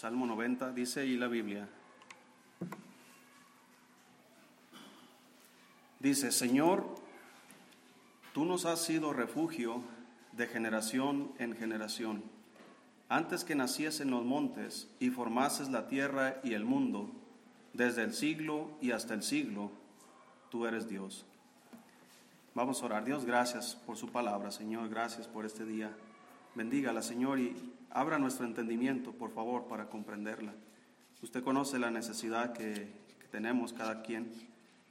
Salmo 90 dice y la Biblia. Dice, Señor, tú nos has sido refugio de generación en generación. Antes que naciesen los montes y formases la tierra y el mundo, desde el siglo y hasta el siglo, tú eres Dios. Vamos a orar. Dios, gracias por su palabra, Señor. Gracias por este día. Bendígala, Señor, y abra nuestro entendimiento, por favor, para comprenderla. Usted conoce la necesidad que, tenemos cada quien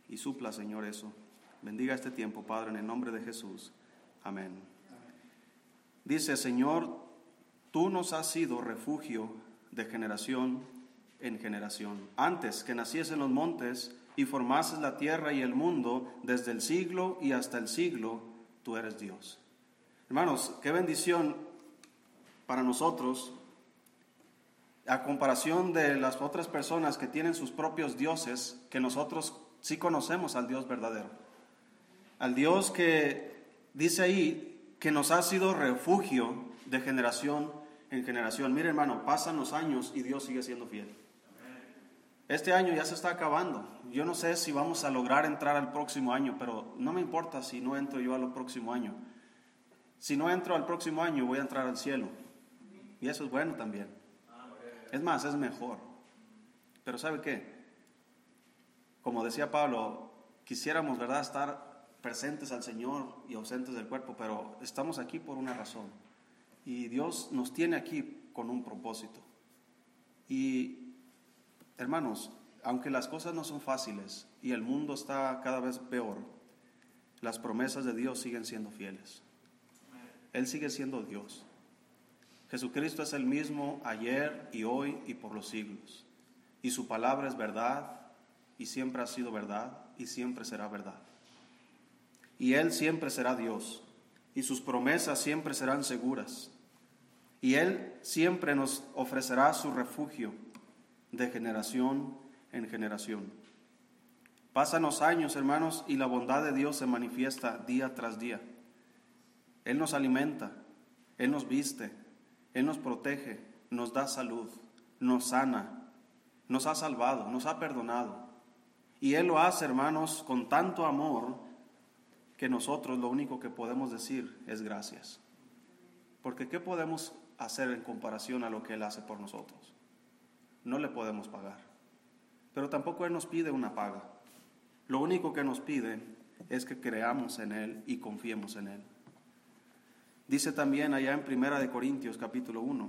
y supla, Señor, eso. Bendiga este tiempo, Padre, en el nombre de Jesús. Amén. Dice, Señor, tú nos has sido refugio de generación en generación. Antes que naciesen los montes y formases la tierra y el mundo, desde el siglo y hasta el siglo, tú eres Dios. Hermanos, qué bendición para nosotros, a comparación de las otras personas que tienen sus propios dioses, que nosotros sí conocemos al Dios verdadero. Al Dios que dice ahí que nos ha sido refugio de generación en generación. Mire hermano, pasan los años y Dios sigue siendo fiel. Este año ya se está acabando. Yo no sé si vamos a lograr entrar al próximo año, pero no me importa si no entro yo al próximo año. Si no entro al próximo año, voy a entrar al cielo. Y eso es bueno también. Es más, es mejor. Pero ¿sabe qué? Como decía Pablo, quisiéramos, ¿verdad?, estar presentes al Señor y ausentes del cuerpo, pero estamos aquí por una razón. Y Dios nos tiene aquí con un propósito. Y, hermanos, aunque las cosas no son fáciles y el mundo está cada vez peor, las promesas de Dios siguen siendo fieles. Él sigue siendo Dios. Jesucristo es el mismo ayer y hoy y por los siglos. Y su palabra es verdad y siempre ha sido verdad y siempre será verdad. Y Él siempre será Dios y sus promesas siempre serán seguras. Y Él siempre nos ofrecerá su refugio de generación en generación. Pasan los años, hermanos, y la bondad de Dios se manifiesta día tras día. Él nos alimenta, Él nos viste, él nos protege, nos da salud, nos sana, nos ha salvado, nos ha perdonado. Y Él lo hace, hermanos, con tanto amor que nosotros lo único que podemos decir es gracias. Porque ¿qué podemos hacer en comparación a lo que Él hace por nosotros? No le podemos pagar. Pero tampoco Él nos pide una paga. Lo único que nos pide es que creamos en Él y confiemos en Él. Dice también allá en Primera de Corintios capítulo 1,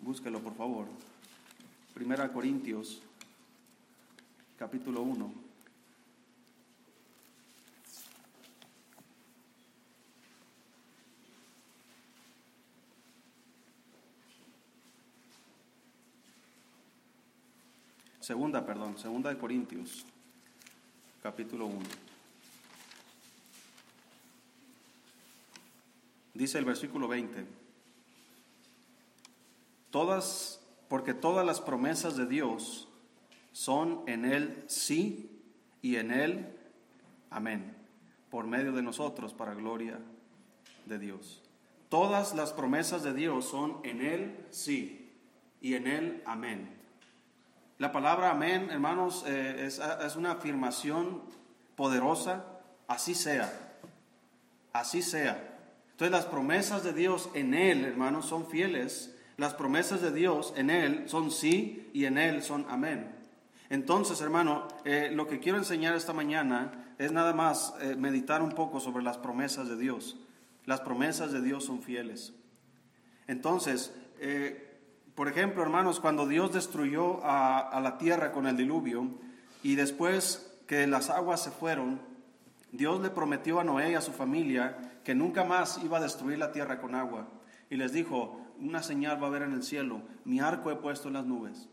búsquelo por favor. Primera Corintios capítulo 1. Segunda, perdón, segunda de Corintios capítulo 1. Dice el versículo 20, todas, porque todas las promesas de Dios son en Él sí y en Él amén, por medio de nosotros para gloria de Dios. Todas las promesas de Dios son en Él sí y en Él amén. La palabra amén, hermanos, eh, es, es una afirmación poderosa, así sea, así sea. Entonces las promesas de Dios en Él, hermanos, son fieles. Las promesas de Dios en Él son sí y en Él son amén. Entonces, hermano, eh, lo que quiero enseñar esta mañana es nada más eh, meditar un poco sobre las promesas de Dios. Las promesas de Dios son fieles. Entonces, eh, por ejemplo, hermanos, cuando Dios destruyó a, a la tierra con el diluvio y después que las aguas se fueron, Dios le prometió a Noé y a su familia que nunca más iba a destruir la tierra con agua. Y les dijo, una señal va a haber en el cielo, mi arco he puesto en las nubes.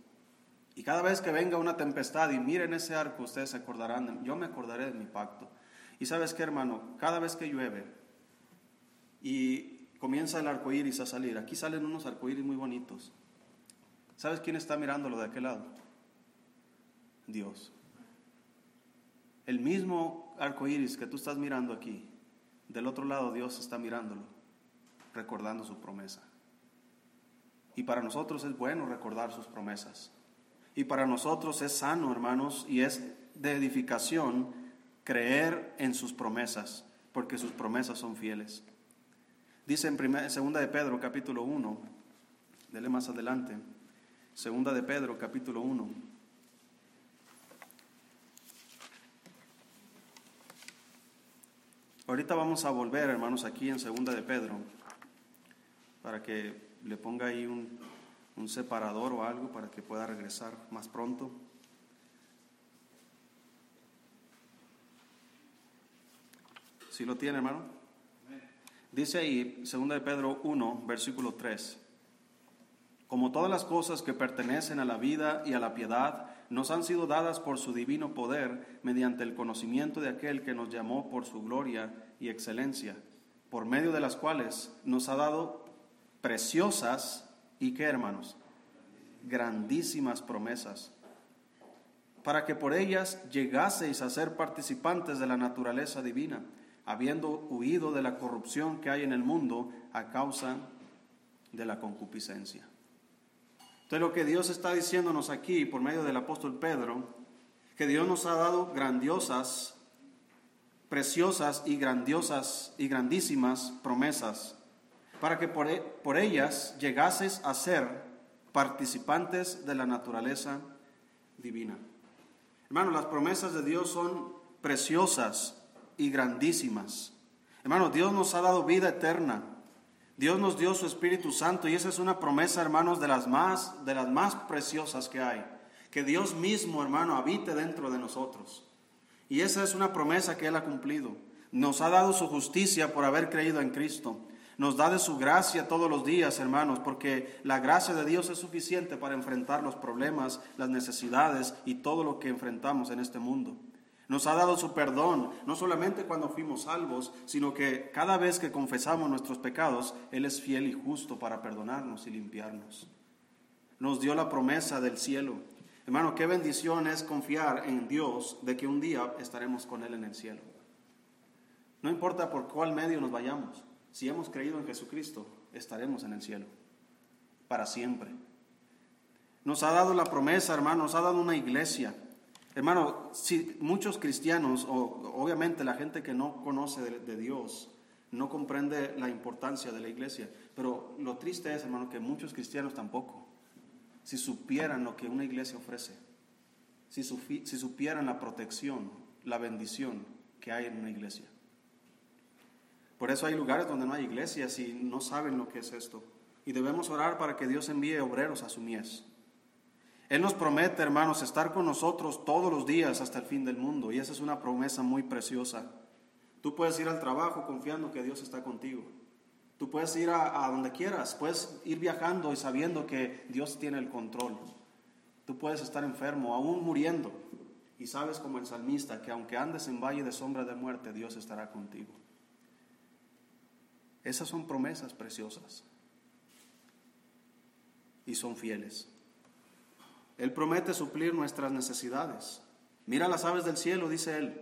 Y cada vez que venga una tempestad y miren ese arco, ustedes se acordarán, yo me acordaré de mi pacto. Y sabes qué, hermano, cada vez que llueve y comienza el arco iris a salir, aquí salen unos arcoíris muy bonitos. ¿Sabes quién está mirándolo de aquel lado? Dios. El mismo arco iris que tú estás mirando aquí del otro lado Dios está mirándolo, recordando su promesa. Y para nosotros es bueno recordar sus promesas. Y para nosotros es sano, hermanos, y es de edificación creer en sus promesas, porque sus promesas son fieles. Dice en primera, segunda de Pedro capítulo 1, dele más adelante, segunda de Pedro capítulo 1. Ahorita vamos a volver, hermanos, aquí en segunda de Pedro, para que le ponga ahí un, un separador o algo para que pueda regresar más pronto. ¿Sí lo tiene, hermano? Dice ahí, 2 de Pedro 1, versículo 3, como todas las cosas que pertenecen a la vida y a la piedad nos han sido dadas por su divino poder mediante el conocimiento de aquel que nos llamó por su gloria y excelencia, por medio de las cuales nos ha dado preciosas y qué hermanos, grandísimas promesas, para que por ellas llegaseis a ser participantes de la naturaleza divina habiendo huido de la corrupción que hay en el mundo a causa de la concupiscencia. Entonces lo que Dios está diciéndonos aquí por medio del apóstol Pedro, que Dios nos ha dado grandiosas, preciosas y grandiosas y grandísimas promesas, para que por, e, por ellas llegases a ser participantes de la naturaleza divina. Hermanos, las promesas de Dios son preciosas, y grandísimas. Hermanos, Dios nos ha dado vida eterna. Dios nos dio su Espíritu Santo y esa es una promesa, hermanos, de las más de las más preciosas que hay. Que Dios mismo, hermano, habite dentro de nosotros. Y esa es una promesa que él ha cumplido. Nos ha dado su justicia por haber creído en Cristo. Nos da de su gracia todos los días, hermanos, porque la gracia de Dios es suficiente para enfrentar los problemas, las necesidades y todo lo que enfrentamos en este mundo. Nos ha dado su perdón, no solamente cuando fuimos salvos, sino que cada vez que confesamos nuestros pecados, Él es fiel y justo para perdonarnos y limpiarnos. Nos dio la promesa del cielo. Hermano, qué bendición es confiar en Dios de que un día estaremos con Él en el cielo. No importa por cuál medio nos vayamos, si hemos creído en Jesucristo, estaremos en el cielo, para siempre. Nos ha dado la promesa, hermano, nos ha dado una iglesia Hermano, si muchos cristianos, o obviamente la gente que no conoce de, Dios, no comprende la importancia de la iglesia, pero lo triste es, hermano, que muchos cristianos tampoco, si supieran lo que una iglesia ofrece, si, si supieran la protección, la bendición que hay en una iglesia. Por eso hay lugares donde no hay iglesias y no saben lo que es esto. Y debemos orar para que Dios envíe obreros a su mies. Él nos promete, hermanos, estar con nosotros todos los días hasta el fin del mundo. Y esa es una promesa muy preciosa. Tú puedes ir al trabajo confiando que Dios está contigo. Tú puedes ir a, donde quieras, puedes ir viajando y sabiendo que Dios tiene el control. Tú puedes estar enfermo, aún muriendo, y sabes como el salmista que aunque andes en valle de sombra de muerte, Dios estará contigo. Esas son promesas preciosas y son fieles. Él promete suplir nuestras necesidades. Mira las aves del cielo, dice Él.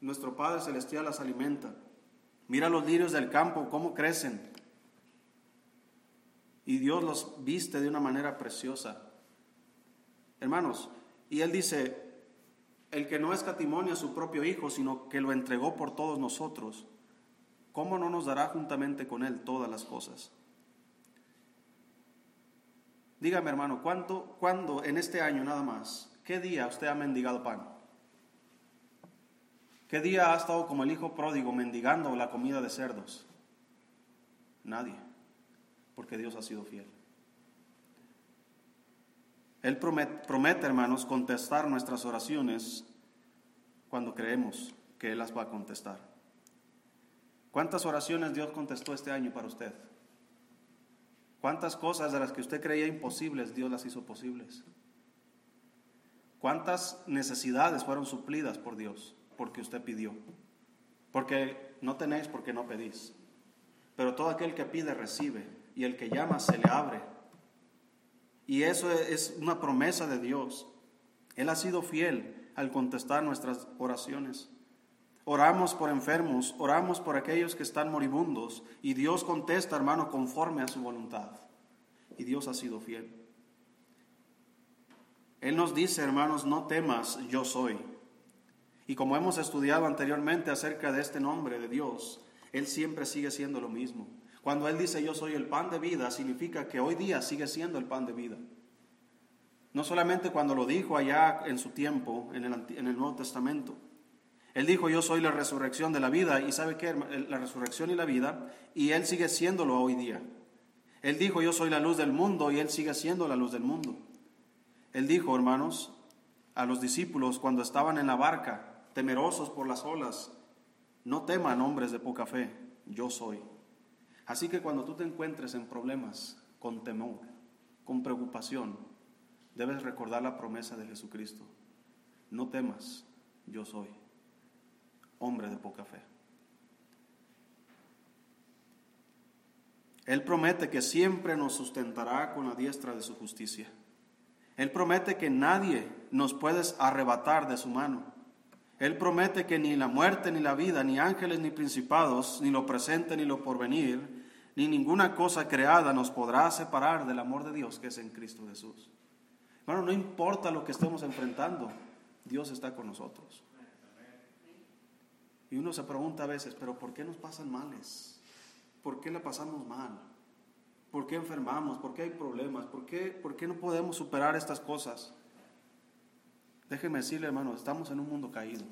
Nuestro Padre Celestial las alimenta. Mira los lirios del campo, cómo crecen. Y Dios los viste de una manera preciosa. Hermanos, y Él dice, el que no escatimonia a su propio Hijo, sino que lo entregó por todos nosotros, ¿cómo no nos dará juntamente con Él todas las cosas? Dígame, hermano, ¿cuánto, ¿cuándo en este año nada más, qué día usted ha mendigado pan? ¿Qué día ha estado como el hijo pródigo mendigando la comida de cerdos? Nadie, porque Dios ha sido fiel. Él promete, promete, hermanos, contestar nuestras oraciones cuando creemos que Él las va a contestar. ¿Cuántas oraciones Dios contestó este año para usted? ¿Cuántas cosas de las que usted creía imposibles Dios las hizo posibles? ¿Cuántas necesidades fueron suplidas por Dios porque usted pidió? Porque no tenéis porque no pedís. Pero todo aquel que pide recibe y el que llama se le abre. Y eso es una promesa de Dios. Él ha sido fiel al contestar nuestras oraciones. Oramos por enfermos, oramos por aquellos que están moribundos y Dios contesta, hermano, conforme a su voluntad. Y Dios ha sido fiel. Él nos dice, hermanos, no temas, yo soy. Y como hemos estudiado anteriormente acerca de este nombre de Dios, Él siempre sigue siendo lo mismo. Cuando Él dice yo soy el pan de vida, significa que hoy día sigue siendo el pan de vida. No solamente cuando lo dijo allá en su tiempo, en el, en el Nuevo Testamento. Él dijo, yo soy la resurrección de la vida, y sabe qué, la resurrección y la vida, y Él sigue siéndolo hoy día. Él dijo, yo soy la luz del mundo, y Él sigue siendo la luz del mundo. Él dijo, hermanos, a los discípulos cuando estaban en la barca, temerosos por las olas, no teman hombres de poca fe, yo soy. Así que cuando tú te encuentres en problemas, con temor, con preocupación, debes recordar la promesa de Jesucristo. No temas, yo soy, hombre de poca fe. Él promete que siempre nos sustentará con la diestra de su justicia. Él promete que nadie nos puede arrebatar de su mano. Él promete que ni la muerte, ni la vida, ni ángeles, ni principados, ni lo presente, ni lo porvenir, ni ninguna cosa creada nos podrá separar del amor de Dios que es en Cristo Jesús. Bueno, no importa lo que estemos enfrentando, Dios está con nosotros. Y uno se pregunta a veces, pero ¿por qué nos pasan males? ¿Por qué la pasamos mal? ¿Por qué enfermamos? ¿Por qué hay problemas? ¿Por qué, por qué no podemos superar estas cosas? Déjeme decirle, hermano, estamos en un mundo caído.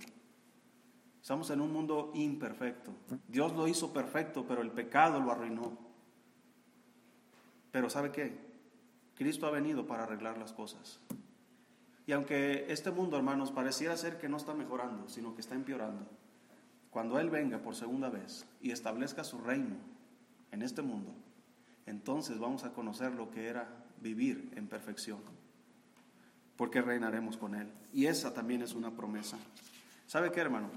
Estamos en un mundo imperfecto. Dios lo hizo perfecto, pero el pecado lo arruinó. Pero ¿sabe qué? Cristo ha venido para arreglar las cosas. Y aunque este mundo, hermanos, pareciera ser que no está mejorando, sino que está empeorando, cuando Él venga por segunda vez y establezca su reino en este mundo, entonces vamos a conocer lo que era vivir en perfección porque reinaremos con Él. Y esa también es una promesa. ¿Sabe qué, hermano?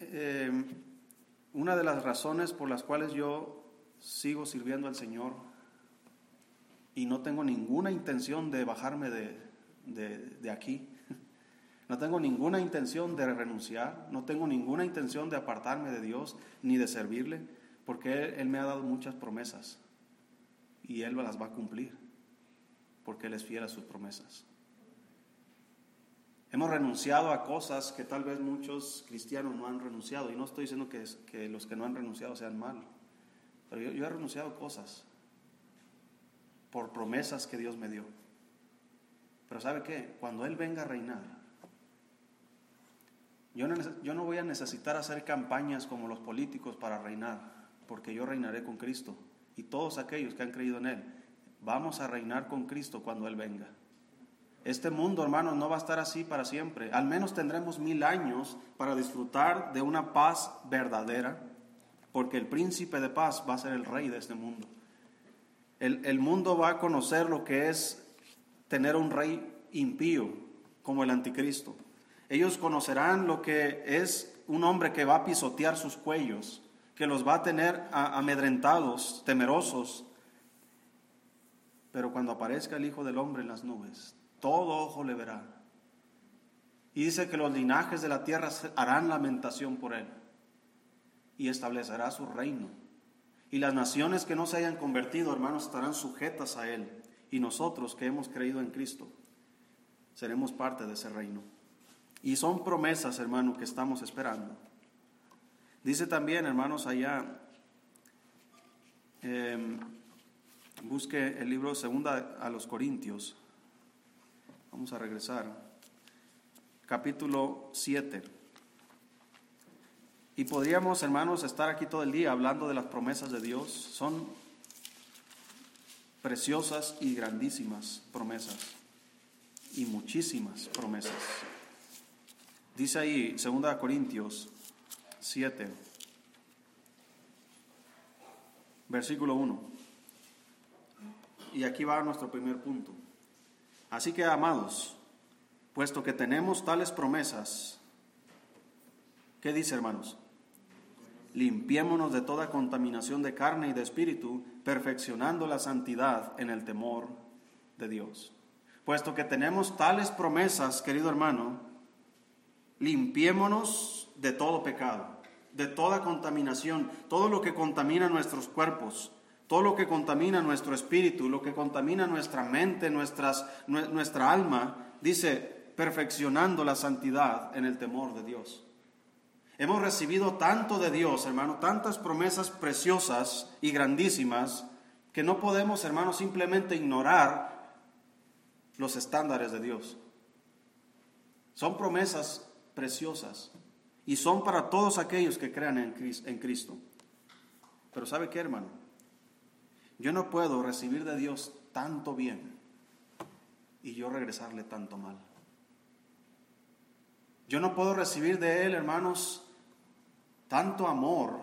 Em, una de las razones por las cuales yo sigo sirviendo al Señor y no tengo ninguna intención de bajarme de, de aquí, no tengo ninguna intención de renunciar, no tengo ninguna intención de apartarme de Dios ni de servirle, porque Él, me ha dado muchas promesas y Él las va a cumplir porque Él es fiel a sus promesas. Hemos renunciado a cosas que tal vez muchos cristianos no han renunciado. Y no estoy diciendo que, los que no han renunciado sean malos. Pero yo, he renunciado a cosas por promesas que Dios me dio. Pero ¿sabe qué? Cuando Él venga a reinar, yo no, voy a necesitar hacer campañas como los políticos para reinar, porque yo reinaré con Cristo. Y todos aquellos que han creído en Él Vamos a reinar con Cristo cuando Él venga. Este mundo, hermanos, no va a estar así para siempre. Al menos tendremos mil años para disfrutar de una paz verdadera, porque el príncipe de paz va a ser el rey de este mundo. El mundo va a conocer lo que es tener un rey impío como el anticristo. Ellos conocerán lo que es un hombre que va a pisotear sus cuellos, que los va a tener amedrentados, temerosos, pero cuando aparezca el Hijo del Hombre en las nubes, todo ojo le verá. Y dice que los linajes de la tierra harán lamentación por él y establecerá su reino. Y las naciones que no se hayan convertido, hermanos, estarán sujetas a él. Y nosotros que hemos creído en Cristo, seremos parte de ese reino. Y son promesas, hermano, que estamos esperando. Dice también, hermanos, allá, eh, Busque el libro Segunda a los Corintios. Vamos a regresar. Capítulo 7. Y podríamos, hermanos, estar aquí todo el día hablando de las promesas de Dios. Son preciosas y grandísimas promesas. Y muchísimas promesas. Dice ahí, Segunda Corintios 7, versículo 1. Y aquí va nuestro primer punto. Así que, amados, puesto que tenemos tales promesas, ¿qué dice, hermanos? Limpiémonos de toda contaminación de carne y de espíritu, perfeccionando la santidad en el temor de Dios. Puesto que tenemos tales promesas, querido hermano, limpiémonos de todo pecado, de toda contaminación, todo lo que contamina nuestros cuerpos, todo lo que contamina nuestro espíritu, lo que contamina nuestra mente, nuestras, nuestra alma, dice, perfeccionando la santidad en el temor de Dios. Hemos recibido tanto de Dios, hermano, tantas promesas preciosas y grandísimas, que no podemos, hermano, simplemente ignorar los estándares de Dios. Son promesas preciosas y son para todos aquellos que crean en Cristo. Pero ¿sabe qué, hermano? Yo no puedo recibir de Dios tanto bien y yo regresarle tanto mal. Yo no puedo recibir de Él, hermanos, tanto amor,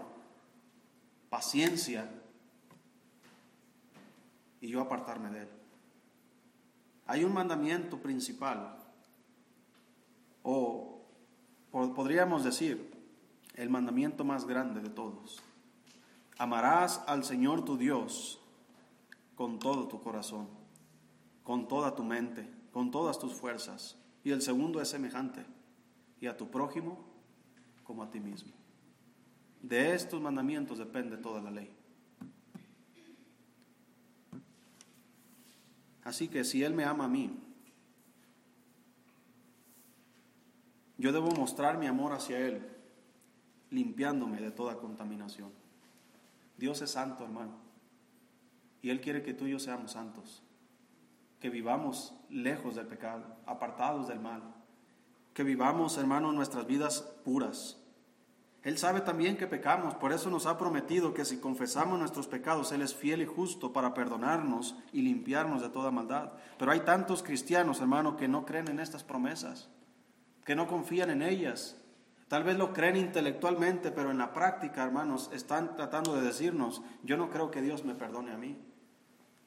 paciencia, y yo apartarme de Él. Hay un mandamiento principal, o podríamos decir, el mandamiento más grande de todos. Amarás al Señor tu Dios con todo tu corazón, con toda tu mente, con todas tus fuerzas. Y el segundo es semejante, y a tu prójimo como a ti mismo. De estos mandamientos depende toda la ley. Así que si Él me ama a mí, yo debo mostrar mi amor hacia Él, limpiándome de toda contaminación. Dios es santo, hermano. Y Él quiere que tú y yo seamos santos. Que vivamos lejos del pecado, apartados del mal. Que vivamos, hermano, nuestras vidas puras. Él sabe también que pecamos, por eso nos ha prometido que si confesamos nuestros pecados, Él es fiel y justo para perdonarnos y limpiarnos de toda maldad. Pero hay tantos cristianos, hermano, que no creen en estas promesas, que no confían en ellas, Tal vez lo creen intelectualmente, pero en la práctica, hermanos, están tratando de decirnos, yo no creo que Dios me perdone a mí,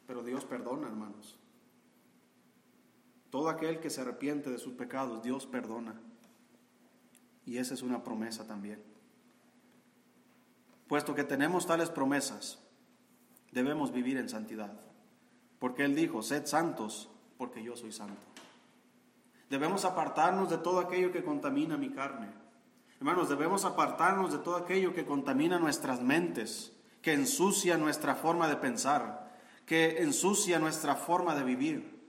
pero Dios perdona, hermanos. Todo aquel que se arrepiente de sus pecados, Dios perdona. Y esa es una promesa también. Puesto que tenemos tales promesas, debemos vivir en santidad. Porque Él dijo, sed santos, porque yo soy santo. Debemos apartarnos de todo aquello que contamina mi carne Hermanos, debemos apartarnos de todo aquello que contamina nuestras mentes, que ensucia nuestra forma de pensar, que ensucia nuestra forma de vivir,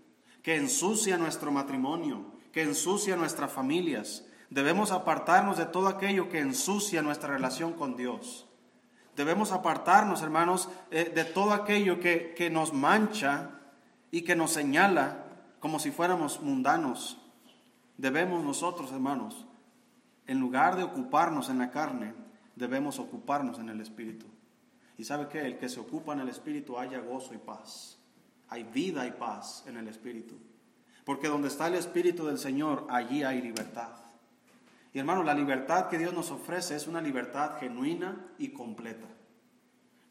que ensucia nuestro matrimonio, que ensucia nuestras familias. Debemos apartarnos de todo aquello que ensucia nuestra relación con Dios. Debemos apartarnos, hermanos, eh, de todo aquello que, que nos mancha y que nos señala como si fuéramos mundanos. Debemos nosotros, hermanos, en lugar de ocuparnos en la carne, debemos ocuparnos en el Espíritu. ¿Y sabe qué? El que se ocupa en el Espíritu haya gozo y paz. Hay vida y paz en el Espíritu. Porque donde está el Espíritu del Señor, allí hay libertad. Y hermano, la libertad que Dios nos ofrece es una libertad genuina y completa.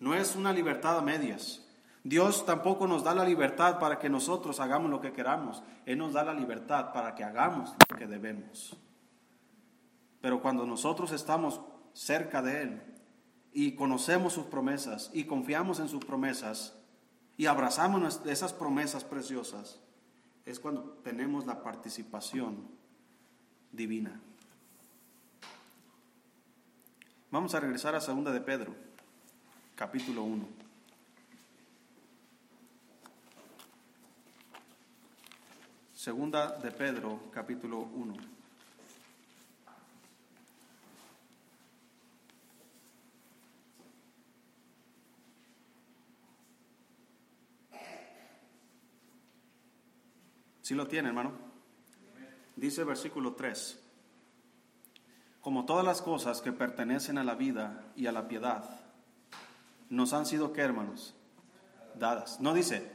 No es una libertad a medias. Dios tampoco nos da la libertad para que nosotros hagamos lo que queramos. Él nos da la libertad para que hagamos lo que debemos. Pero cuando nosotros estamos cerca de Él y conocemos sus promesas y confiamos en sus promesas y abrazamos esas promesas preciosas, es cuando tenemos la participación divina. Vamos a regresar a segunda de Pedro, capítulo 1. Segunda de Pedro, capítulo 1. Si lo tiene, hermano? Dice versículo 3. Como todas las cosas que pertenecen a la vida y a la piedad, nos han sido, ¿qué, hermanos? Dadas. No dice,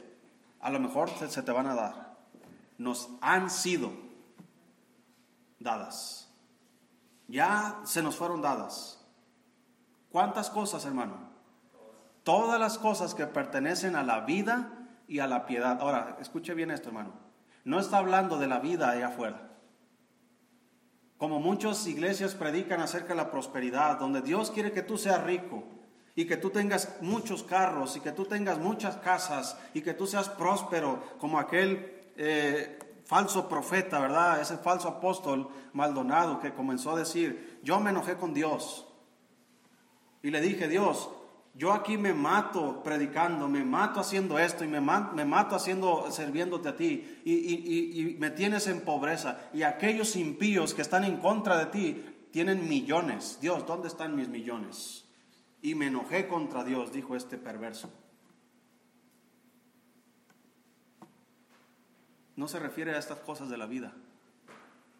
a lo mejor se te van a dar. Nos han sido dadas. Ya se nos fueron dadas. ¿Cuántas cosas, hermano? Todas las cosas que pertenecen a la vida y a la piedad. Ahora, escuche bien esto, hermano no está hablando de la vida allá afuera. Como muchas iglesias predican acerca de la prosperidad, donde Dios quiere que tú seas rico y que tú tengas muchos carros y que tú tengas muchas casas y que tú seas próspero como aquel eh, falso profeta, ¿verdad? Ese falso apóstol Maldonado que comenzó a decir, yo me enojé con Dios y le dije, Dios, Yo aquí me mato predicando, me mato haciendo esto y me, me mato haciendo, sirviéndote a ti y, y, y, me tienes en pobreza. Y aquellos impíos que están en contra de ti tienen millones. Dios, ¿dónde están mis millones? Y me enojé contra Dios, dijo este perverso. No se refiere a estas cosas de la vida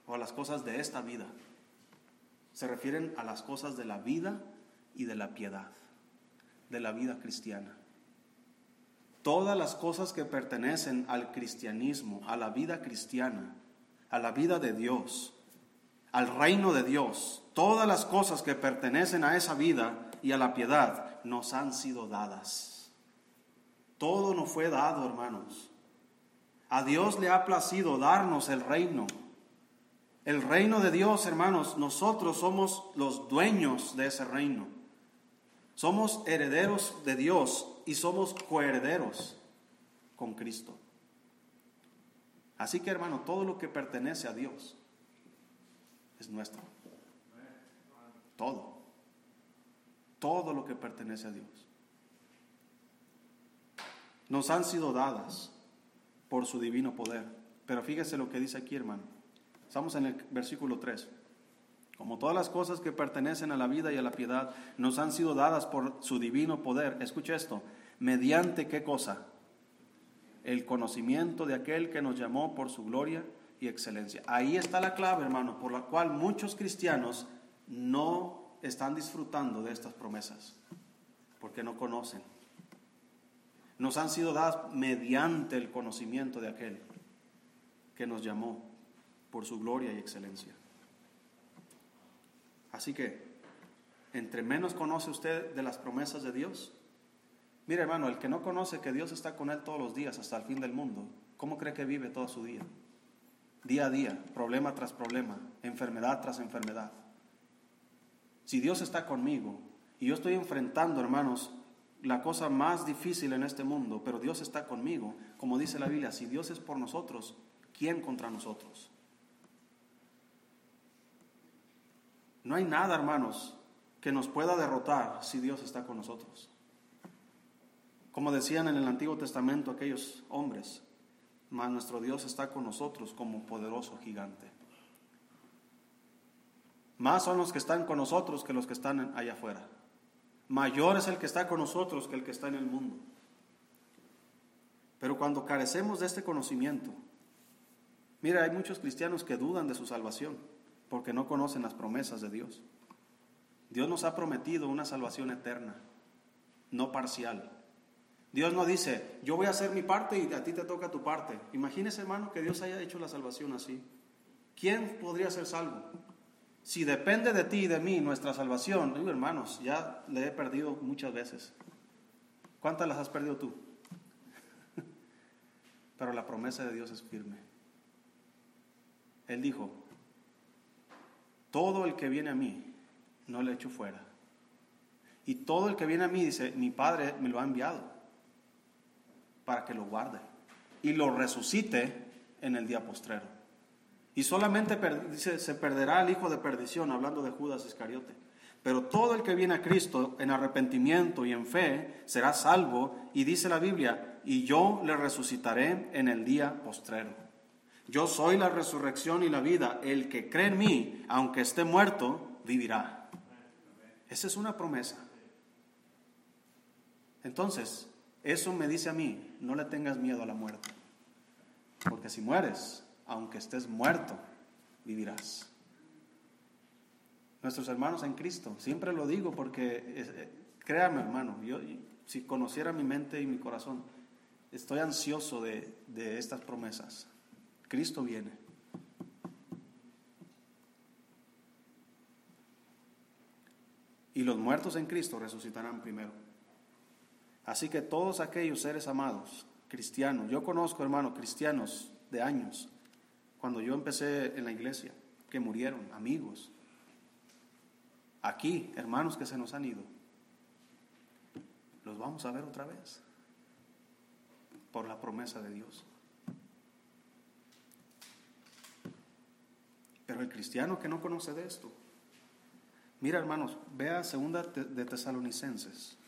o a las cosas de esta vida. Se refieren a las cosas de la vida y de la piedad de la vida cristiana. Todas las cosas que pertenecen al cristianismo, a la vida cristiana, a la vida de Dios, al reino de Dios, todas las cosas que pertenecen a esa vida y a la piedad nos han sido dadas. Todo nos fue dado, hermanos. A Dios le ha placido darnos el reino. El reino de Dios, hermanos, nosotros somos los dueños de ese reino. Somos herederos de Dios y somos coherederos con Cristo. Así que hermano, todo lo que pertenece a Dios es nuestro. Todo. Todo lo que pertenece a Dios. Nos han sido dadas por su divino poder. Pero fíjese lo que dice aquí, hermano. Estamos en el versículo 3. Como todas las cosas que pertenecen a la vida y a la piedad nos han sido dadas por su divino poder. Escuche esto. ¿Mediante qué cosa? El conocimiento de aquel que nos llamó por su gloria y excelencia. Ahí está la clave, hermano, por la cual muchos cristianos no están disfrutando de estas promesas, porque no conocen. Nos han sido dadas mediante el conocimiento de aquel que nos llamó por su gloria y excelencia. Así que, entre menos conoce usted de las promesas de Dios, mire hermano, el que no conoce que Dios está con él todos los días hasta el fin del mundo, ¿cómo cree que vive todo su día? Día a día, problema tras problema, enfermedad tras enfermedad. Si Dios está conmigo y yo estoy enfrentando, hermanos, la cosa más difícil en este mundo, pero Dios está conmigo, como dice la Biblia, si Dios es por nosotros, ¿quién contra nosotros? No hay nada, hermanos, que nos pueda derrotar si Dios está con nosotros. Como decían en el Antiguo Testamento aquellos hombres, mas nuestro Dios está con nosotros como poderoso gigante. Más son los que están con nosotros que los que están allá afuera. Mayor es el que está con nosotros que el que está en el mundo. Pero cuando carecemos de este conocimiento, mira, hay muchos cristianos que dudan de su salvación porque no conocen las promesas de Dios. Dios nos ha prometido una salvación eterna, no parcial. Dios no dice, yo voy a hacer mi parte y a ti te toca tu parte. Imagínese, hermano, que Dios haya hecho la salvación así. ¿Quién podría ser salvo? Si depende de ti y de mí nuestra salvación, hermanos, ya le he perdido muchas veces. ¿Cuántas las has perdido tú? Pero la promesa de Dios es firme. Él dijo, todo el que viene a mí, no le echo fuera. Y todo el que viene a mí dice, mi Padre me lo ha enviado para que lo guarde y lo resucite en el día postrero. Y solamente dice, se perderá el hijo de perdición, hablando de Judas Iscariote. Pero todo el que viene a Cristo en arrepentimiento y en fe será salvo. Y dice la Biblia, y yo le resucitaré en el día postrero. Yo soy la resurrección y la vida. El que cree en mí, aunque esté muerto, vivirá. Esa es una promesa. Entonces, eso me dice a mí, no le tengas miedo a la muerte. Porque si mueres, aunque estés muerto, vivirás. Nuestros hermanos en Cristo, siempre lo digo porque, eh, créame hermano, yo si conociera mi mente y mi corazón, estoy ansioso de, de estas promesas. Cristo viene. Y los muertos en Cristo resucitarán primero. Así que todos aquellos seres amados, cristianos, yo conozco, hermano, cristianos de años, cuando yo empecé en la iglesia, que murieron, amigos. Aquí, hermanos que se nos han ido, los vamos a ver otra vez por la promesa de Dios. Pero el cristiano que no conoce de esto, mira hermanos, vea segunda de Tesalonicenses,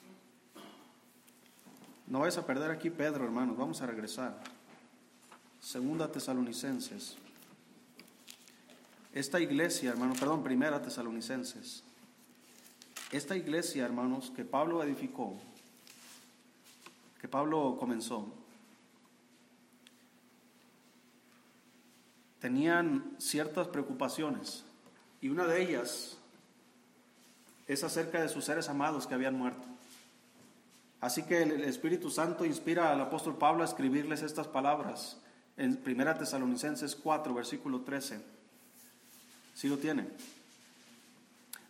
No vais a perder aquí Pedro, hermanos, vamos a regresar. Segunda Tesalonicenses. Esta iglesia, hermano, perdón, primera Tesalonicenses. Esta iglesia, hermanos, que Pablo edificó, que Pablo comenzó, tenían ciertas preocupaciones y una de ellas es acerca de sus seres amados que habían muerto. Así que el Espíritu Santo inspira al apóstol Pablo a escribirles estas palabras en 1 Tesalonicenses 4, versículo 13. Si lo tiene.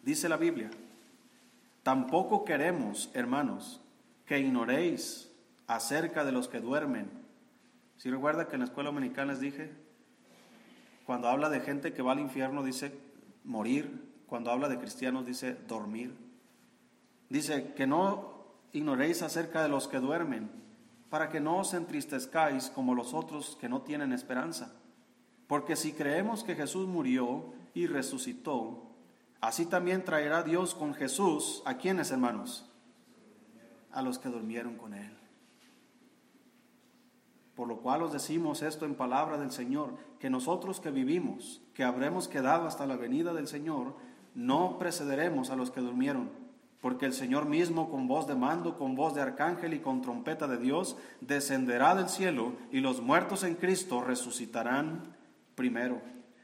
Dice la Biblia, tampoco queremos, hermanos, que ignoréis acerca de los que duermen. Si recuerda que en la escuela dominicana les dije, cuando habla de gente que va al infierno dice morir, cuando habla de cristianos dice dormir. Dice que no ignoréis acerca de los que duermen, para que no os entristezcáis como los otros que no tienen esperanza. Porque si creemos que Jesús murió y resucitó, así también traerá Dios con Jesús a quienes, hermanos, a los que durmieron con él. Por lo cual os decimos esto en palabra del Señor, que nosotros que vivimos, que habremos quedado hasta la venida del Señor, no precederemos a los que durmieron, porque el Señor mismo con voz de mando, con voz de arcángel y con trompeta de Dios, descenderá del cielo y los muertos en Cristo resucitarán primero.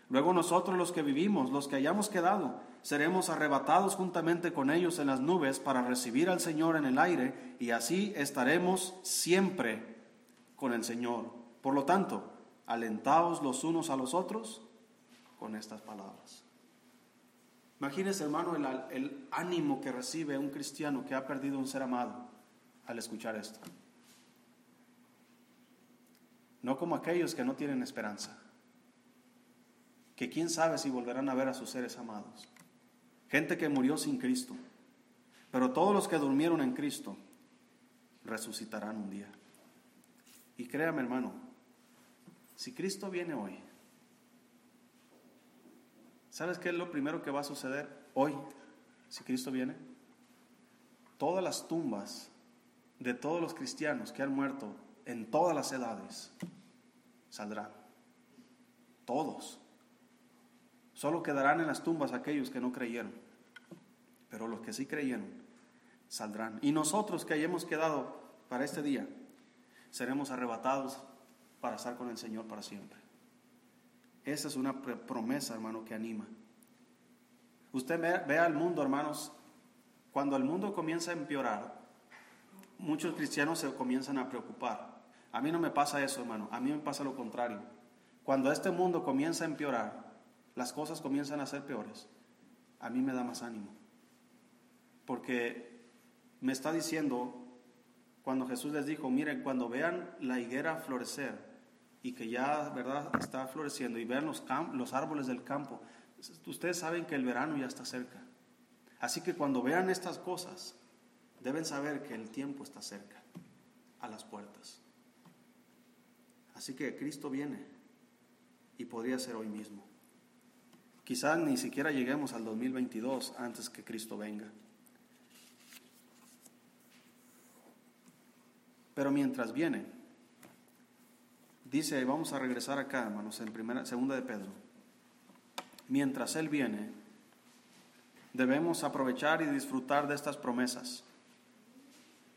Luego nosotros los que vivimos, los que hayamos quedado, seremos arrebatados juntamente con ellos en las nubes para recibir al Señor en el aire y así estaremos siempre con el Señor. Por lo tanto, alentaos los unos a los otros con estas palabras. Imagínese, hermano, el, el, ánimo que recibe un cristiano que ha perdido un ser amado al escuchar esto. No como aquellos que no tienen esperanza, que quién sabe si volverán a ver a sus seres amados. Gente que murió sin Cristo. Pero todos los que durmieron en Cristo resucitarán un día. Y créame, hermano, si Cristo viene hoy, ¿Sabes qué es lo primero que va a suceder hoy, si Cristo viene? Todas las tumbas de todos los cristianos que han muerto en todas las edades saldrán. Todos. Solo quedarán en las tumbas aquellos que no creyeron. Pero los que sí creyeron saldrán. Y nosotros que hayamos quedado para este día, seremos arrebatados para estar con el Señor para siempre. Esa es una promesa, hermano, que anima. Usted ve, al mundo, hermanos, cuando el mundo comienza a empeorar, muchos cristianos se comienzan a preocupar. A mí no me pasa eso, hermano, a mí me pasa lo contrario. Cuando este mundo comienza a empeorar, las cosas comienzan a ser peores, a mí me da más ánimo. Porque me está diciendo, cuando Jesús les dijo, miren, cuando vean la higuera florecer, y que ya, ¿verdad?, está floreciendo y vean los, los árboles del campo, ustedes saben que el verano ya está cerca. Así que cuando vean estas cosas, deben saber que el tiempo está cerca, a las puertas. Así que Cristo viene y podría ser hoy mismo. Quizás ni siquiera lleguemos al 2022 antes que Cristo venga. Pero mientras viene, Dice, vamos a regresar acá, hermanos, en primera, segunda de Pedro. Mientras Él viene, debemos aprovechar y disfrutar de estas promesas.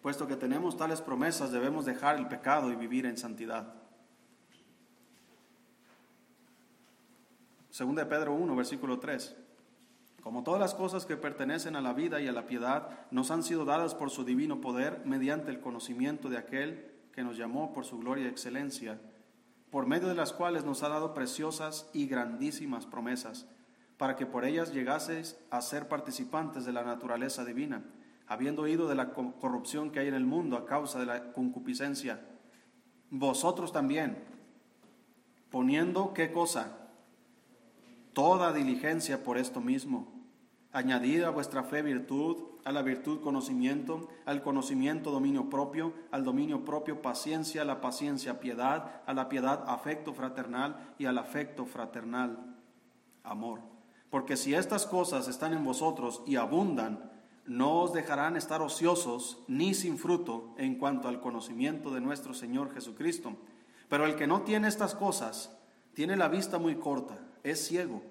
Puesto que tenemos tales promesas, debemos dejar el pecado y vivir en santidad. Segunda de Pedro 1, versículo 3. Como todas las cosas que pertenecen a la vida y a la piedad nos han sido dadas por su divino poder mediante el conocimiento de aquel que nos llamó por su gloria y excelencia por medio de las cuales nos ha dado preciosas y grandísimas promesas, para que por ellas llegaseis a ser participantes de la naturaleza divina, habiendo oído de la corrupción que hay en el mundo a causa de la concupiscencia. Vosotros también, poniendo qué cosa? Toda diligencia por esto mismo, añadida a vuestra fe virtud, a la virtud conocimiento, al conocimiento dominio propio, al dominio propio paciencia, a la paciencia piedad, a la piedad afecto fraternal y al afecto fraternal amor. Porque si estas cosas están en vosotros y abundan, no os dejarán estar ociosos ni sin fruto en cuanto al conocimiento de nuestro Señor Jesucristo. Pero el que no tiene estas cosas, tiene la vista muy corta, es ciego,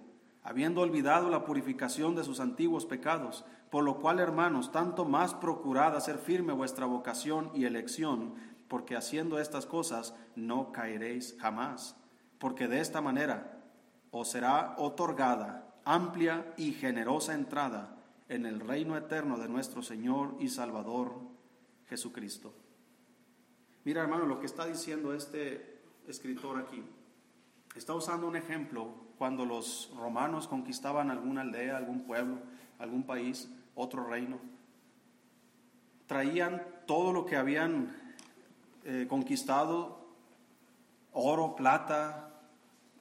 habiendo olvidado la purificación de sus antiguos pecados, por lo cual, hermanos, tanto más procurad hacer firme vuestra vocación y elección, porque haciendo estas cosas no caeréis jamás, porque de esta manera os será otorgada amplia y generosa entrada en el reino eterno de nuestro Señor y Salvador Jesucristo. Mira hermano, lo que está diciendo este escritor aquí. Está usando un ejemplo cuando los romanos conquistaban alguna aldea, algún pueblo, algún país, otro reino. Traían todo lo que habían eh, conquistado, oro, plata,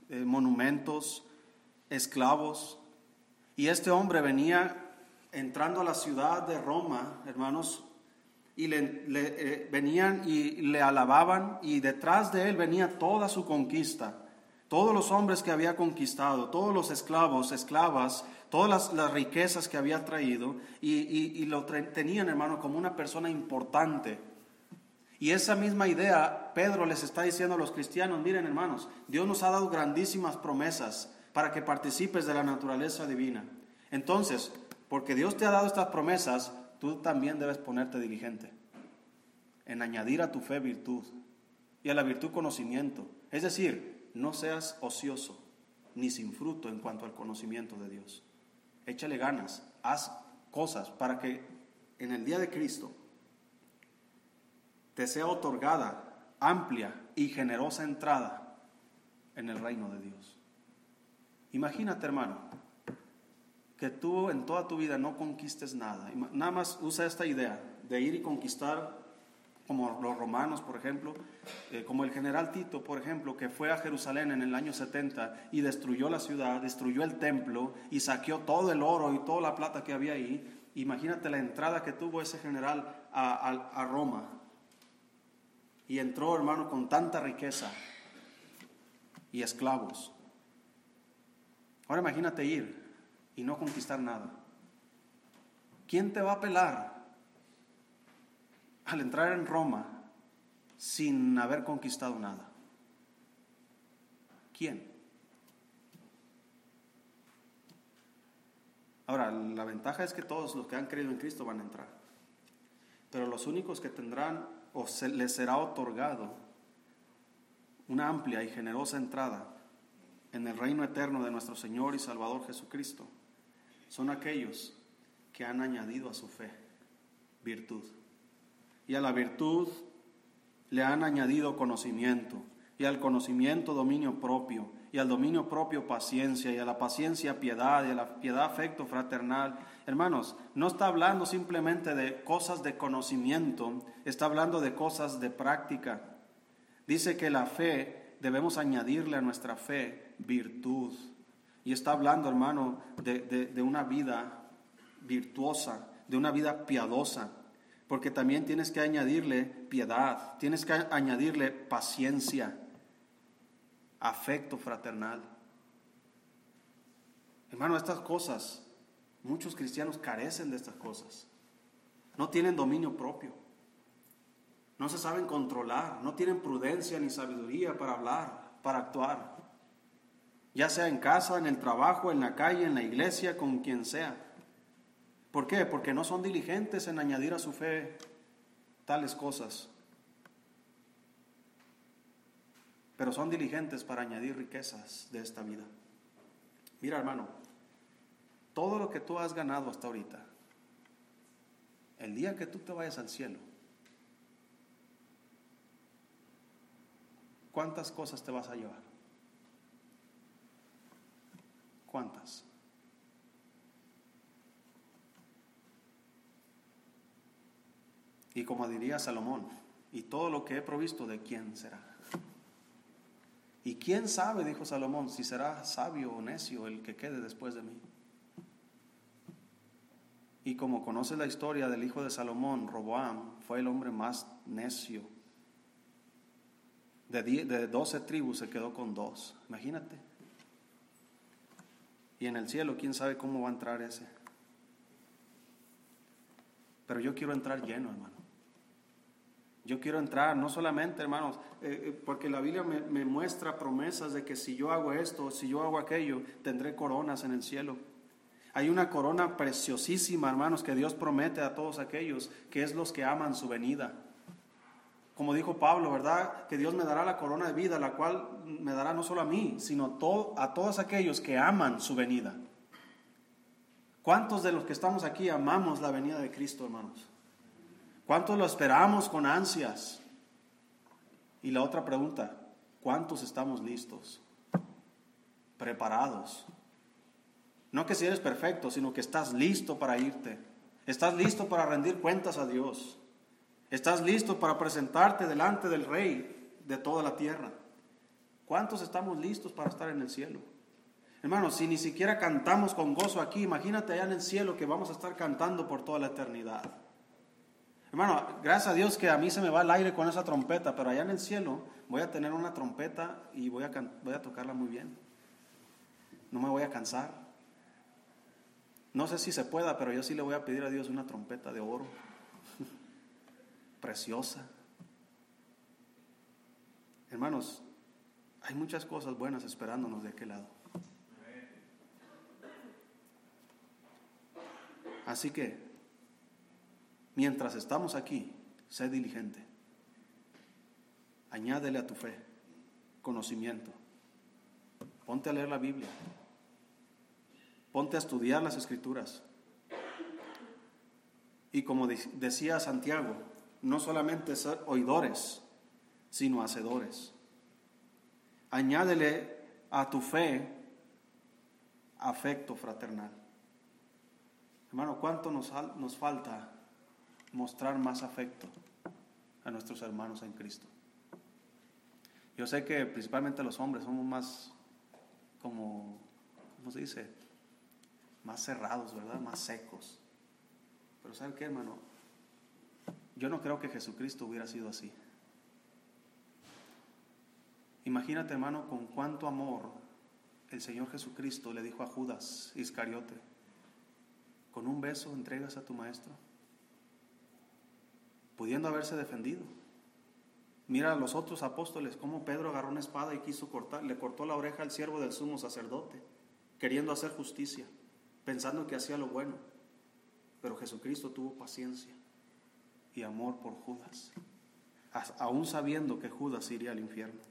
eh, monumentos, esclavos. Y este hombre venía entrando a la ciudad de Roma, hermanos, y le, eh, venían y le alababan y detrás de él venía toda su conquista, todos los hombres que había conquistado, todos los esclavos, esclavas, todas las, riquezas que había traído y, y lo tenían, hermano, como una persona importante. Y esa misma idea Pedro les está diciendo a los cristianos, miren hermanos, Dios nos ha dado grandísimas promesas para que participes de la naturaleza divina. Entonces, porque Dios te ha dado estas promesas, tú también debes ponerte diligente en añadir a tu fe virtud y a la virtud conocimiento. Es decir, no seas ocioso ni sin fruto en cuanto al conocimiento de Dios. Échale ganas, haz cosas para que en el día de Cristo te sea otorgada amplia y generosa entrada en el reino de Dios. Imagínate, hermano, que tú en toda tu vida no conquistes nada. Nada más usa esta idea de ir y conquistar, como los romanos, por ejemplo, eh, como el general Tito, por ejemplo, que fue a Jerusalén en el año 70 y destruyó la ciudad, destruyó el templo y saqueó todo el oro y toda la plata que había ahí. Imagínate la entrada que tuvo ese general a, a Roma. Y entró, hermano, con tanta riqueza y esclavos. Ahora imagínate ir y no conquistar nada. ¿Quién te va a pelar al entrar en Roma sin haber conquistado nada? ¿Quién? Ahora, la ventaja es que todos los que han creído en Cristo van a entrar. Pero los únicos que tendrán o se les será otorgado una amplia y generosa entrada en el reino eterno de nuestro Señor y Salvador Jesucristo son aquellos que han añadido a su fe virtud. Y a la virtud le han añadido conocimiento, y al conocimiento dominio propio, y al dominio propio paciencia, y a la paciencia piedad, y a la piedad afecto fraternal. Hermanos, no está hablando simplemente de cosas de conocimiento, está hablando de cosas de práctica. Dice que la fe debemos añadirle a nuestra fe virtud. Y está hablando, hermano, de, una vida virtuosa, de una vida piadosa, porque también tienes que añadirle piedad, tienes que añadirle paciencia, afecto fraternal. Hermano, estas cosas, muchos cristianos carecen de estas cosas. No tienen dominio propio. No se saben controlar, no tienen prudencia ni sabiduría para hablar, para actuar ya sea en casa, en el trabajo, en la calle, en la iglesia, con quien sea. ¿Por qué? Porque no son diligentes en añadir a su fe tales cosas. Pero son diligentes para añadir riquezas de esta vida. Mira, hermano, todo lo que tú has ganado hasta ahorita, el día que tú te vayas al cielo, ¿cuántas cosas te vas a llevar? ¿Cuántas? Y como diría Salomón, y todo lo que he provisto, ¿de quién será? Y quién sabe, dijo Salomón, si será sabio o necio el que quede después de mí. Y como conoce la historia del hijo de Salomón, Roboam fue el hombre más necio. De, de 12 tribus se quedó con dos. Imagínate. Y en el cielo, quién sabe cómo va a entrar ese. Pero yo quiero entrar lleno, hermano. Yo quiero entrar, no solamente, hermanos, eh, eh, porque la Biblia me, muestra promesas de que si yo hago esto, si yo hago aquello, tendré coronas en el cielo. Hay una corona preciosísima, hermanos, que Dios promete a todos aquellos, que es los que aman su venida. Como dijo Pablo, ¿verdad? Que Dios me dará la corona de vida, la cual me dará no solo a mí, sino a todos aquellos que aman su venida. ¿Cuántos de los que estamos aquí amamos la venida de Cristo, hermanos? ¿Cuántos lo esperamos con ansias? Y la otra pregunta, ¿cuántos estamos listos? Preparados. No que si eres perfecto, sino que estás listo para irte. Estás listo para rendir cuentas a Dios. Estás listo para presentarte delante del Rey de toda la tierra. ¿Cuántos estamos listos para estar en el cielo? Hermanos, si ni siquiera cantamos con gozo aquí, imagínate allá en el cielo que vamos a estar cantando por toda la eternidad. Hermano, gracias a Dios que a mí se me va el aire con esa trompeta, pero allá en el cielo voy a tener una trompeta y voy a, voy a tocarla muy bien. No me voy a cansar. No sé si se pueda, pero yo sí le voy a pedir a Dios una trompeta de oro, preciosa. Hermanos, hay muchas cosas buenas esperándonos de aquel lado. Así que Mientras estamos aquí, sé diligente. Añádele a tu fe conocimiento. Ponte a leer la Biblia. Ponte a estudiar las escrituras. Y como decía Santiago, no solamente ser oidores, sino hacedores. Añádele a tu fe afecto fraternal. Hermano, ¿cuánto nos, nos falta mostrar más afecto a nuestros hermanos en Cristo. Yo sé que principalmente los hombres somos más como, ¿cómo se dice? Más cerrados, ¿verdad? Más secos. Pero ¿saben qué, hermano? Yo no creo que Jesucristo hubiera sido así. Imagínate, hermano, con cuánto amor el Señor Jesucristo le dijo a Judas Iscariote, con un beso entregas a tu maestro pudiendo haberse defendido. Mira a los otros apóstoles, cómo Pedro agarró una espada y quiso cortar, le cortó la oreja al siervo del sumo sacerdote, queriendo hacer justicia, pensando que hacía lo bueno. Pero Jesucristo tuvo paciencia y amor por Judas, aún sabiendo que Judas iría al infierno.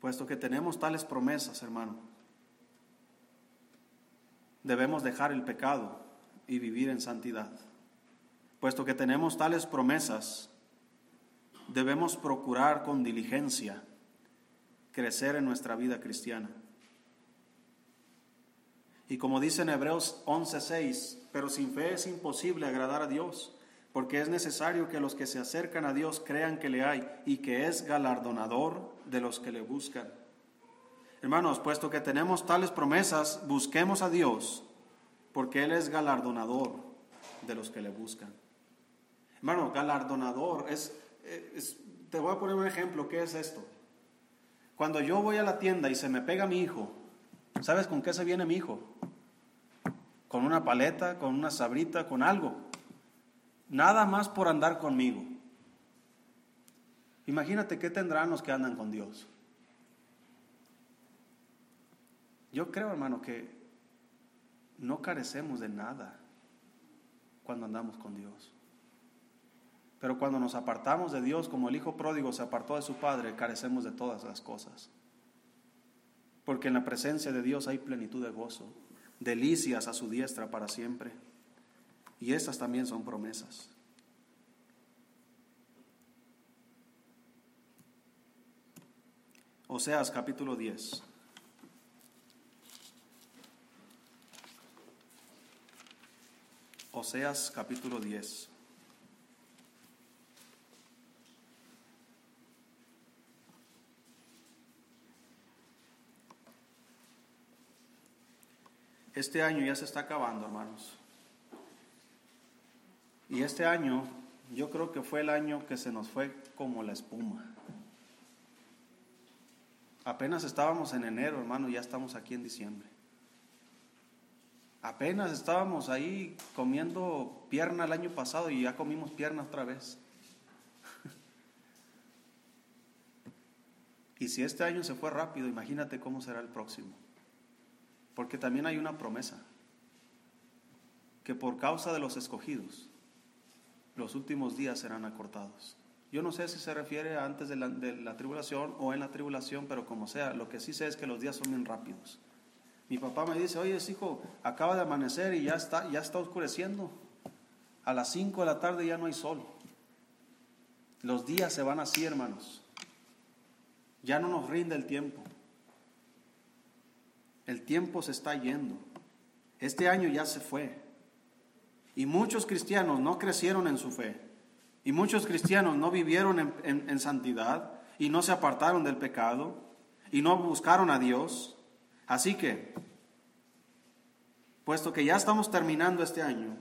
Puesto que tenemos tales promesas, hermano, debemos dejar el pecado y vivir en santidad. Puesto que tenemos tales promesas, debemos procurar con diligencia crecer en nuestra vida cristiana. Y como dice en Hebreos 11:6, pero sin fe es imposible agradar a Dios, porque es necesario que los que se acercan a Dios crean que le hay y que es galardonador de los que le buscan. Hermanos, puesto que tenemos tales promesas, busquemos a Dios, porque Él es galardonador de los que le buscan. Hermano, galardonador es, te voy a poner un ejemplo, ¿qué es esto? Cuando yo voy a la tienda y se me pega mi hijo, ¿sabes con qué se viene mi hijo? Con una paleta, con una sabrita, con algo. Nada más por andar conmigo. Imagínate qué tendrán los que andan con Dios. Yo creo, hermano, que no carecemos de nada cuando andamos con Dios. Pero cuando nos apartamos de Dios, como el Hijo pródigo se apartó de su Padre, carecemos de todas las cosas. Porque en la presencia de Dios hay plenitud de gozo, delicias a su diestra para siempre. Y estas también son promesas. Oseas capítulo 10. Oseas capítulo 10. Este año ya se está acabando, hermanos. Y este año yo creo que fue el año que se nos fue como la espuma. Apenas estábamos en enero, hermano, ya estamos aquí en diciembre. Apenas estábamos ahí comiendo pierna el año pasado y ya comimos pierna otra vez. y si este año se fue rápido, imagínate cómo será el próximo. Porque también hay una promesa, que por causa de los escogidos, los últimos días serán acortados. Yo no sé si se refiere a antes de la, de la, tribulación o en la tribulación, pero como sea, lo que sí sé es que los días son bien rápidos. Mi papá me dice, oye, hijo, acaba de amanecer y ya está, ya está oscureciendo. A las 5 de la tarde ya no hay sol. Los días se van así, hermanos. Ya no nos rinde el tiempo. El tiempo se está yendo. Este año ya se fue. Y muchos cristianos no crecieron en su fe. Y muchos cristianos no vivieron en, en, en, santidad y no se apartaron del pecado y no buscaron a Dios. Así que, puesto que ya estamos terminando este año,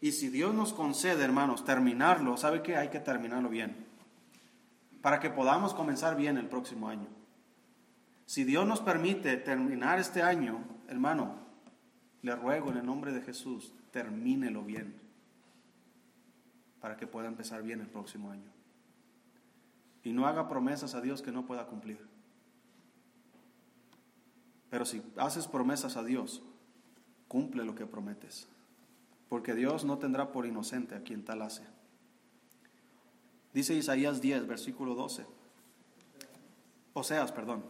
y si Dios nos concede, hermanos, terminarlo, ¿sabe qué? Hay que terminarlo bien. Para que podamos comenzar bien el próximo año. Si Dios nos permite terminar este año, hermano, le ruego en el nombre de Jesús, termínelo bien para que pueda empezar bien el próximo año. Y no haga promesas a Dios que no pueda cumplir. Pero si haces promesas a Dios, cumple lo que prometes. Porque Dios no tendrá por inocente a quien tal hace. Dice Isaías 10, versículo 12. Oseas, perdón.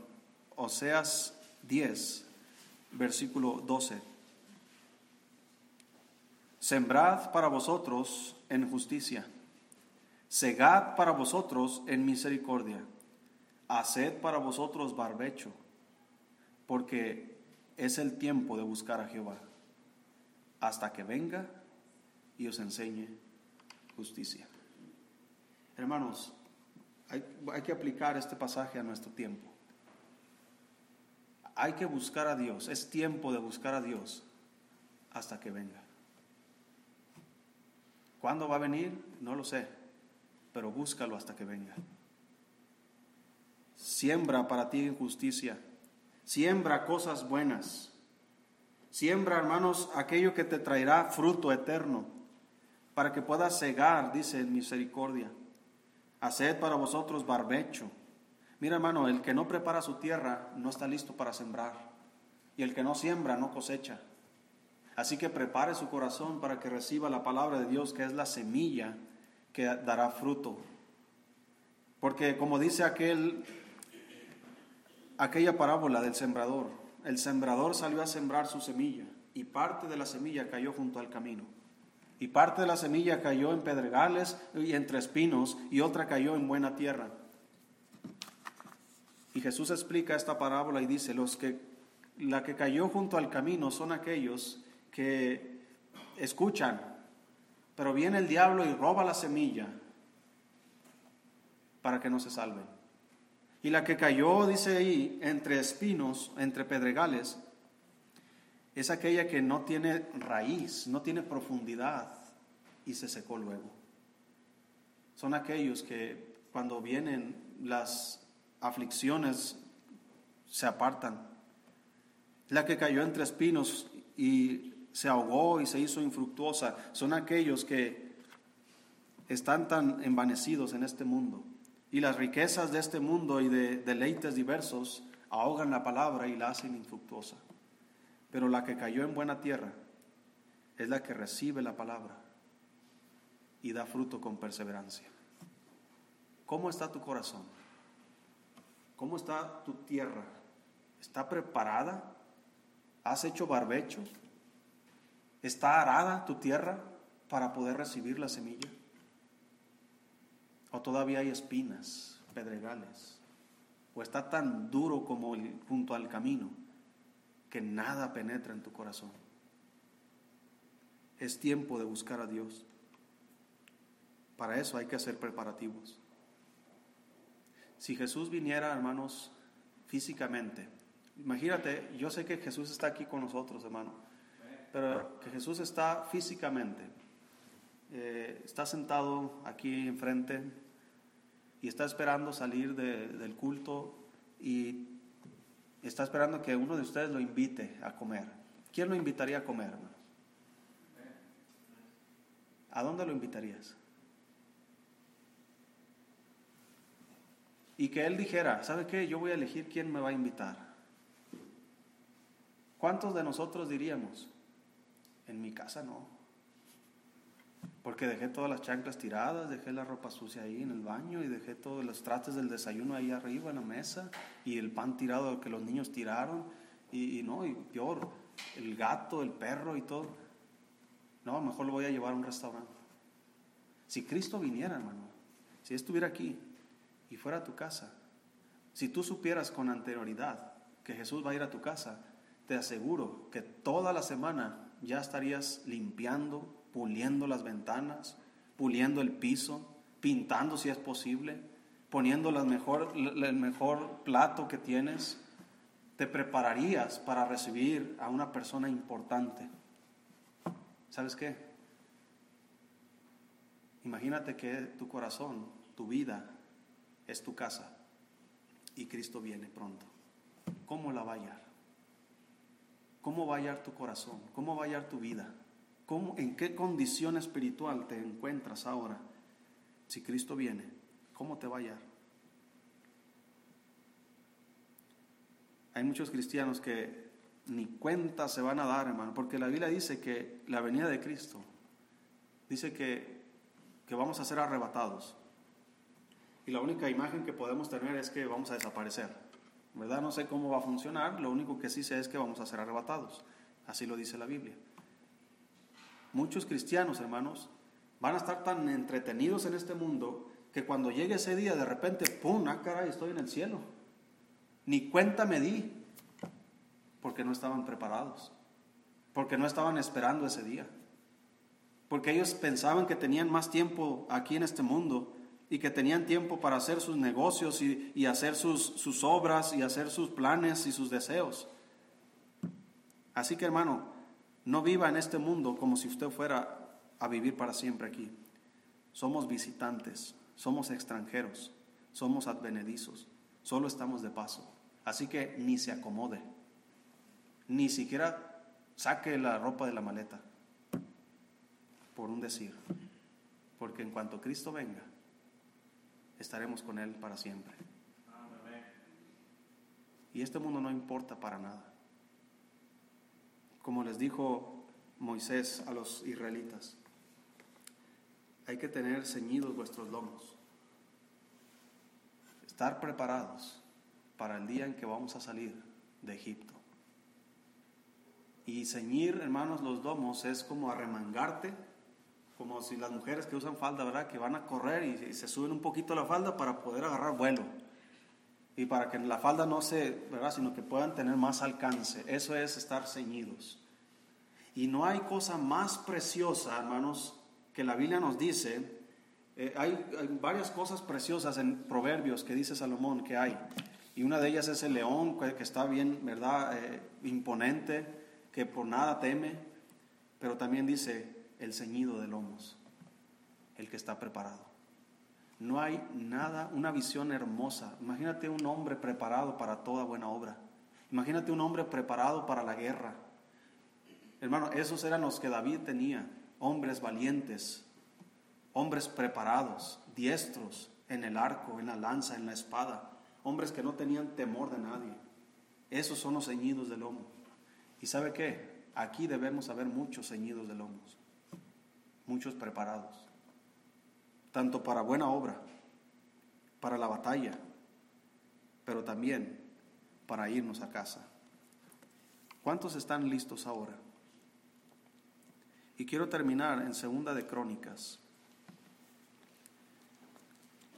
Oseas 10, versículo 12. Sembrad para vosotros en justicia, segad para vosotros en misericordia, haced para vosotros barbecho, porque es el tiempo de buscar a Jehová, hasta que venga y os enseñe justicia. Hermanos, hay, que aplicar este pasaje a nuestro tiempo. Hay que buscar a Dios, es tiempo de buscar a Dios hasta que venga. ¿Cuándo va a venir? No lo sé, pero búscalo hasta que venga. Siembra para ti justicia, siembra cosas buenas, siembra, hermanos, aquello que te traerá fruto eterno, para que puedas cegar, dice en misericordia. Haced para vosotros barbecho. Mira, hermano, el que no prepara su tierra no está listo para sembrar, y el que no siembra no cosecha. Así que prepare su corazón para que reciba la palabra de Dios, que es la semilla que dará fruto. Porque como dice aquel, aquella parábola del sembrador, el sembrador salió a sembrar su semilla y parte de la semilla cayó junto al camino. Y parte de la semilla cayó en pedregales y entre espinos y otra cayó en buena tierra. Y Jesús explica esta parábola y dice, los que la que cayó junto al camino son aquellos que escuchan, pero viene el diablo y roba la semilla para que no se salven. Y la que cayó, dice ahí, entre espinos, entre pedregales, es aquella que no tiene raíz, no tiene profundidad y se secó luego. Son aquellos que cuando vienen las aflicciones se apartan. La que cayó entre espinos y se ahogó y se hizo infructuosa, son aquellos que están tan envanecidos en este mundo. Y las riquezas de este mundo y de deleites diversos ahogan la palabra y la hacen infructuosa. Pero la que cayó en buena tierra es la que recibe la palabra y da fruto con perseverancia. ¿Cómo está tu corazón? ¿Cómo está tu tierra? ¿Está preparada? ¿Has hecho barbecho? ¿Está arada tu tierra para poder recibir la semilla? ¿O todavía hay espinas, pedregales? ¿O está tan duro como junto al camino que nada penetra en tu corazón? Es tiempo de buscar a Dios. Para eso hay que hacer preparativos. Si Jesús viniera, hermanos, físicamente, imagínate, yo sé que Jesús está aquí con nosotros, hermano pero que Jesús está físicamente, eh, está sentado aquí enfrente y está esperando salir del culto y está esperando que uno de ustedes lo invite a comer. ¿quién lo invitaría a comer, hermano? ¿A dónde lo invitarías? Y que él dijera, ¿sabe qué? Yo voy a elegir quién me va a invitar. ¿Cuántos de nosotros diríamos? En mi casa no. Porque dejé todas las chanclas tiradas, dejé la ropa sucia ahí en el baño y dejé todos los trastes del desayuno ahí arriba en la mesa y el pan tirado que los niños tiraron y, y no, y peor, el gato, el perro y todo. No, mejor lo voy a llevar a un restaurante. Si Cristo viniera, hermano, si estuviera aquí y fuera a tu casa, si tú supieras con anterioridad que Jesús va a ir a tu casa, te aseguro que toda la semana ya estarías limpiando, puliendo las ventanas, puliendo el piso, pintando si es posible, poniendo el mejor plato que tienes. Te prepararías para recibir a una persona importante. ¿Sabes qué? Imagínate que tu corazón, tu vida, es tu casa y Cristo viene pronto. ¿Cómo la va a hallar? ¿Cómo va a hallar tu corazón? ¿Cómo va a hallar tu vida? ¿En qué condición espiritual te encuentras ahora? Si Cristo viene, ¿cómo te va a hallar? Hay muchos cristianos que ni cuenta se van a dar, hermano, porque la Biblia dice que la venida de Cristo, dice que, que vamos a ser arrebatados. Y la única imagen que podemos tener es que vamos a desaparecer. ¿Verdad? No sé cómo va a funcionar, lo único que sí sé es que vamos a ser arrebatados. Así lo dice la Biblia. Muchos cristianos, hermanos, van a estar tan entretenidos en este mundo que cuando llegue ese día, de repente, ¡pum! ¡Ah, caray! Estoy en el cielo. Ni cuenta me di, porque no estaban preparados, porque no estaban esperando ese día, porque ellos pensaban que tenían más tiempo aquí en este mundo y que tenían tiempo para hacer sus negocios y, hacer sus, sus obras y hacer sus planes y sus deseos. Así que hermano, no viva en este mundo como si usted fuera a vivir para siempre aquí. Somos visitantes, somos extranjeros, somos advenedizos, solo estamos de paso. Así que ni se acomode, ni siquiera saque la ropa de la maleta, por un decir. Porque en cuanto Cristo venga, estaremos con Él para siempre. Y este mundo no importa para nada como les dijo Moisés a los israelitas, hay que tener ceñidos vuestros lomos, estar preparados para el día en que vamos a salir de Egipto. Y ceñir, hermanos, los lomos es como arremangarte, como si las mujeres que usan falda, ¿verdad? Que van a correr y, se suben un poquito la falda para poder agarrar vuelo. Y para que la falda no se, ¿verdad? Sino que puedan tener más alcance. Eso es estar ceñidos. Y no hay cosa más preciosa, hermanos, que la Biblia nos dice. Eh, hay, varias cosas preciosas en Proverbios que dice Salomón que hay. Y una de ellas es el león que, está bien, ¿verdad? Eh, imponente, que por nada teme. Pero también dice el ceñido de lomos, el que está preparado. No hay nada, una visión hermosa. Imagínate un hombre preparado para toda buena obra. Imagínate un hombre preparado para la guerra. Hermano, esos eran los que David tenía, hombres valientes, hombres preparados, diestros en el arco, en la lanza, en la espada, hombres que no tenían temor de nadie. Esos son los ceñidos de lomo. ¿Y sabe qué? Aquí debemos haber muchos ceñidos de lomos, muchos preparados, tanto para buena obra, para la batalla, pero también para irnos a casa. ¿Cuántos están listos ahora? Y quiero terminar en segunda de Crónicas.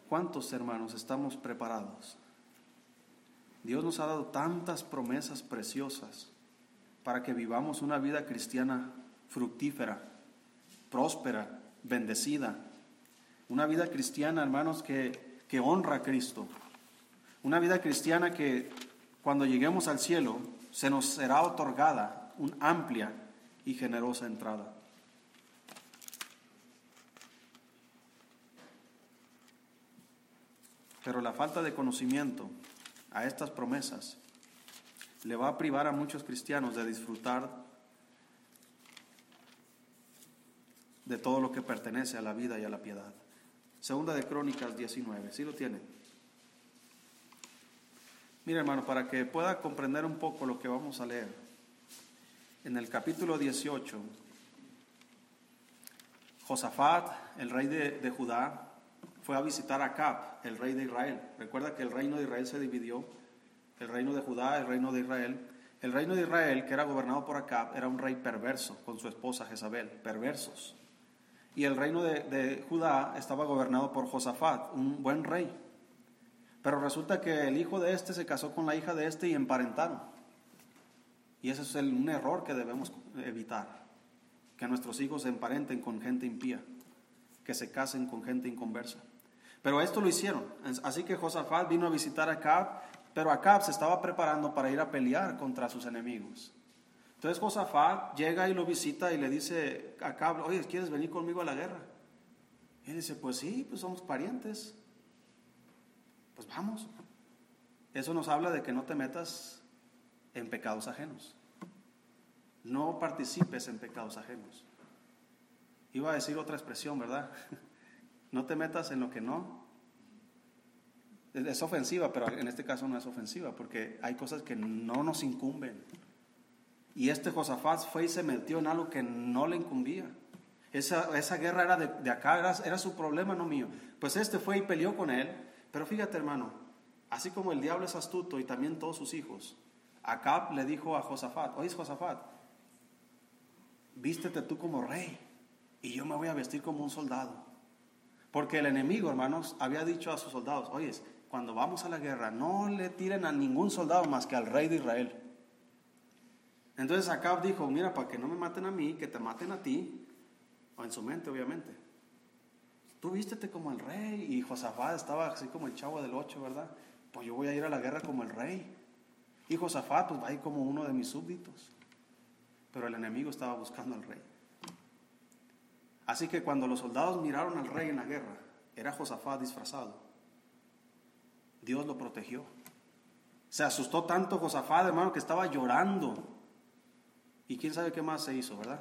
¿Cuántos hermanos estamos preparados? Dios nos ha dado tantas promesas preciosas para que vivamos una vida cristiana fructífera, próspera, bendecida. Una vida cristiana, hermanos, que, que honra a Cristo. Una vida cristiana que cuando lleguemos al cielo se nos será otorgada una amplia y generosa entrada. Pero la falta de conocimiento a estas promesas le va a privar a muchos cristianos de disfrutar de todo lo que pertenece a la vida y a la piedad. Segunda de Crónicas 19, ¿sí lo tienen? Mira hermano, para que pueda comprender un poco lo que vamos a leer, en el capítulo 18, Josafat, el rey de, Judá, fue a visitar a Cap, el rey de Israel. Recuerda que el reino de Israel se dividió, el reino de Judá, el reino de Israel. El reino de Israel, que era gobernado por Acab, era un rey perverso con su esposa Jezabel, perversos. Y el reino de, Judá estaba gobernado por Josafat, un buen rey. Pero resulta que el hijo de este se casó con la hija de este y emparentaron. Y ese es un error que debemos evitar. Que nuestros hijos se emparenten con gente impía, que se casen con gente inconversa. Pero esto lo hicieron. Así que Josafat vino a visitar a Acab pero Acab se estaba preparando para ir a pelear contra sus enemigos. Entonces Josafat llega y lo visita y le dice a Acab, oye, ¿quieres venir conmigo a la guerra? Y él dice, pues sí, pues somos parientes. Pues vamos. Eso nos habla de que no te metas en pecados ajenos. No participes en pecados ajenos. Iba a decir otra expresión, ¿verdad? No te metas en lo que no es ofensiva, pero en este caso no es ofensiva, porque hay cosas que no nos incumben. Y este Josafat fue y se metió en algo que no le incumbía. Esa, guerra era de, acá, era, su problema, no mío. Pues este fue y peleó con él. Pero fíjate, hermano, así como el diablo es astuto y también todos sus hijos, Acab le dijo a Josafat, oye Josafat, vístete tú como rey y yo me voy a vestir como un soldado. Porque el enemigo, hermanos, había dicho a sus soldados, oye, cuando vamos a la guerra, no le tiren a ningún soldado más que al rey de Israel. Entonces Acab dijo, mira, para que no me maten a mí, que te maten a ti, o en su mente obviamente. Tú vístete como el rey, y Josafat estaba así como el chavo del ocho, ¿verdad? Pues yo voy a ir a la guerra como el rey. Y Josafat pues va a ir como uno de mis súbditos. Pero el enemigo estaba buscando al rey. Así que cuando los soldados miraron al rey en la guerra, era Josafat disfrazado. Dios lo protegió. Se asustó tanto Josafat, hermano, que estaba llorando. Y quién sabe qué más se hizo, ¿verdad?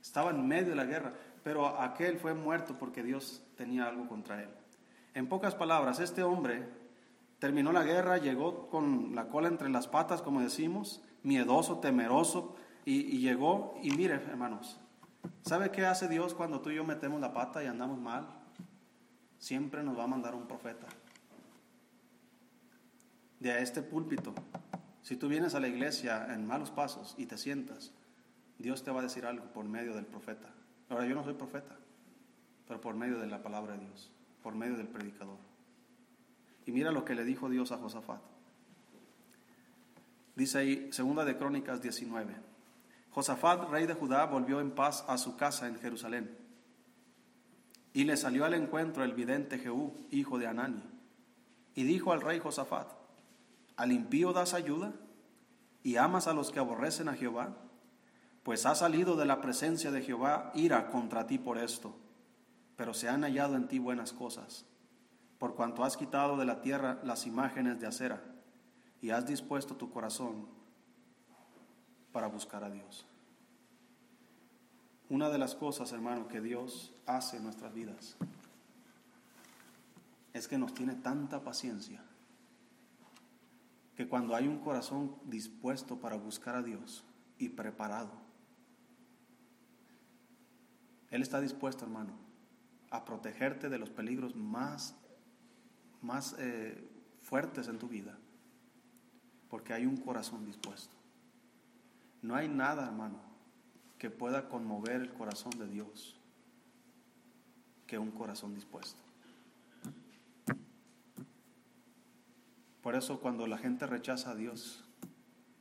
Estaba en medio de la guerra, pero aquel fue muerto porque Dios tenía algo contra él. En pocas palabras, este hombre terminó la guerra, llegó con la cola entre las patas, como decimos, miedoso, temeroso, y, llegó, y mire, hermanos, ¿sabe qué hace Dios cuando tú y yo metemos la pata y andamos mal? Siempre nos va a mandar un profeta de este púlpito, si tú vienes a la iglesia en malos pasos y te sientas, Dios te va a decir algo por medio del profeta. Ahora yo no soy profeta, pero por medio de la palabra de Dios, por medio del predicador. Y mira lo que le dijo Dios a Josafat. Dice ahí, segunda de Crónicas 19. Josafat, rey de Judá, volvió en paz a su casa en Jerusalén. Y le salió al encuentro el vidente Jehú, hijo de Anani. Y dijo al rey Josafat, ¿Al impío das ayuda? ¿Y amas a los que aborrecen a Jehová? Pues ha salido de la presencia de Jehová ira contra ti por esto, pero se han hallado en ti buenas cosas, por cuanto has quitado de la tierra las imágenes de acera y has dispuesto tu corazón para buscar a Dios. Una de las cosas, hermano, que Dios hace en nuestras vidas es que nos tiene tanta paciencia que cuando hay un corazón dispuesto para buscar a Dios y preparado, Él está dispuesto, hermano, a protegerte de los peligros más, más eh, fuertes en tu vida, porque hay un corazón dispuesto. No hay nada, hermano, que pueda conmover el corazón de Dios que un corazón dispuesto. Por eso cuando la gente rechaza a Dios,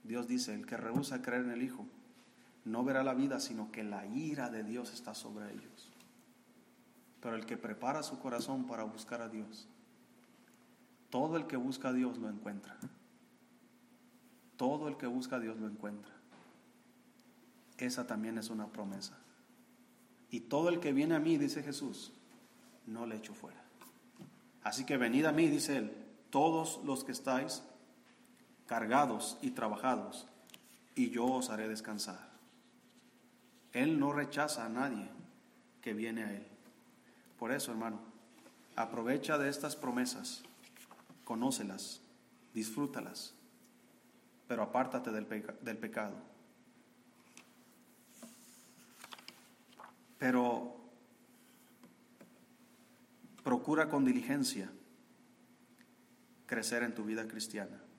Dios dice, el que rehúsa creer en el Hijo, no verá la vida, sino que la ira de Dios está sobre ellos. Pero el que prepara su corazón para buscar a Dios, todo el que busca a Dios lo encuentra. Todo el que busca a Dios lo encuentra. Esa también es una promesa. Y todo el que viene a mí, dice Jesús, no le echo fuera. Así que venid a mí, dice él, todos los que estáis cargados y trabajados, y yo os haré descansar. Él no rechaza a nadie que viene a Él. Por eso, hermano, aprovecha de estas promesas, conócelas, disfrútalas, pero apártate del, del pecado. Pero procura con diligencia crecer en tu vida cristiana.